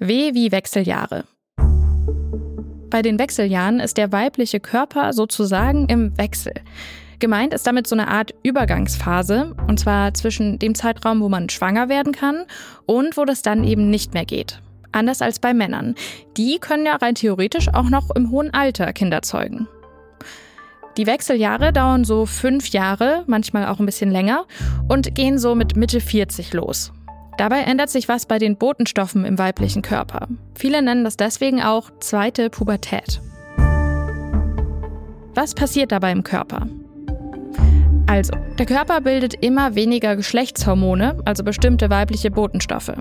W wie Wechseljahre. Bei den Wechseljahren ist der weibliche Körper sozusagen im Wechsel. Gemeint ist damit so eine Art Übergangsphase, und zwar zwischen dem Zeitraum, wo man schwanger werden kann und wo das dann eben nicht mehr geht. Anders als bei Männern. Die können ja rein theoretisch auch noch im hohen Alter Kinder zeugen. Die Wechseljahre dauern so fünf Jahre, manchmal auch ein bisschen länger, und gehen so mit Mitte 40 los. Dabei ändert sich was bei den Botenstoffen im weiblichen Körper. Viele nennen das deswegen auch zweite Pubertät. Was passiert dabei im Körper? Also, der Körper bildet immer weniger Geschlechtshormone, also bestimmte weibliche Botenstoffe.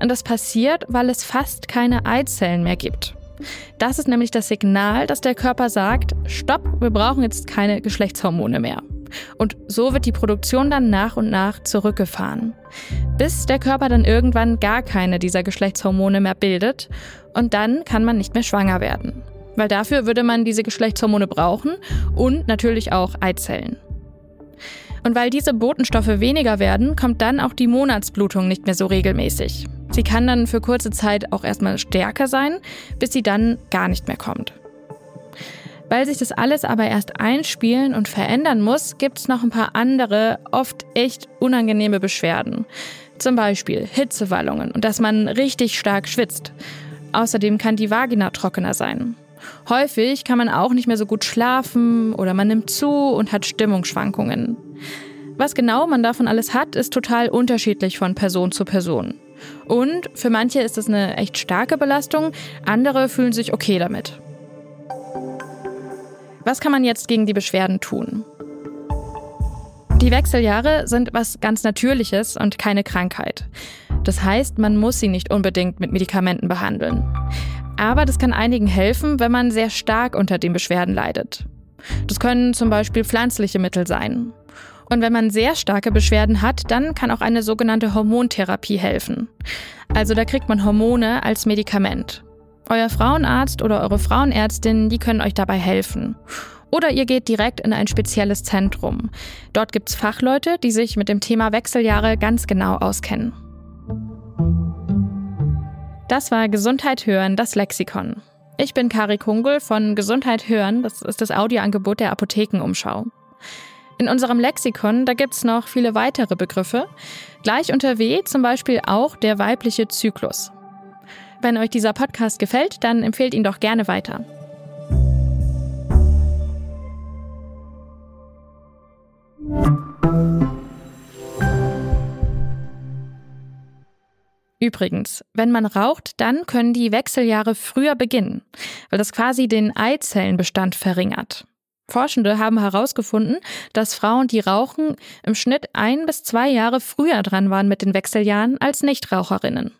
Und das passiert, weil es fast keine Eizellen mehr gibt. Das ist nämlich das Signal, dass der Körper sagt, stopp, wir brauchen jetzt keine Geschlechtshormone mehr. Und so wird die Produktion dann nach und nach zurückgefahren, bis der Körper dann irgendwann gar keine dieser Geschlechtshormone mehr bildet und dann kann man nicht mehr schwanger werden. Weil dafür würde man diese Geschlechtshormone brauchen und natürlich auch Eizellen. Und weil diese Botenstoffe weniger werden, kommt dann auch die Monatsblutung nicht mehr so regelmäßig. Sie kann dann für kurze Zeit auch erstmal stärker sein, bis sie dann gar nicht mehr kommt. Weil sich das alles aber erst einspielen und verändern muss, gibt es noch ein paar andere, oft echt unangenehme Beschwerden. Zum Beispiel Hitzewallungen und dass man richtig stark schwitzt. Außerdem kann die Vagina trockener sein. Häufig kann man auch nicht mehr so gut schlafen oder man nimmt zu und hat Stimmungsschwankungen. Was genau man davon alles hat, ist total unterschiedlich von Person zu Person. Und für manche ist es eine echt starke Belastung, andere fühlen sich okay damit. Was kann man jetzt gegen die Beschwerden tun? Die Wechseljahre sind was ganz Natürliches und keine Krankheit. Das heißt, man muss sie nicht unbedingt mit Medikamenten behandeln. Aber das kann einigen helfen, wenn man sehr stark unter den Beschwerden leidet. Das können zum Beispiel pflanzliche Mittel sein. Und wenn man sehr starke Beschwerden hat, dann kann auch eine sogenannte Hormontherapie helfen. Also da kriegt man Hormone als Medikament. Euer Frauenarzt oder eure Frauenärztin, die können euch dabei helfen. Oder ihr geht direkt in ein spezielles Zentrum. Dort gibt es Fachleute, die sich mit dem Thema Wechseljahre ganz genau auskennen. Das war Gesundheit hören, das Lexikon. Ich bin Kari Kungel von Gesundheit hören, das ist das Audioangebot der Apothekenumschau. In unserem Lexikon, da gibt es noch viele weitere Begriffe. Gleich unter W zum Beispiel auch der weibliche Zyklus. Wenn euch dieser Podcast gefällt, dann empfehlt ihn doch gerne weiter. Übrigens, wenn man raucht, dann können die Wechseljahre früher beginnen, weil das quasi den Eizellenbestand verringert. Forschende haben herausgefunden, dass Frauen, die rauchen, im Schnitt ein bis zwei Jahre früher dran waren mit den Wechseljahren als Nichtraucherinnen.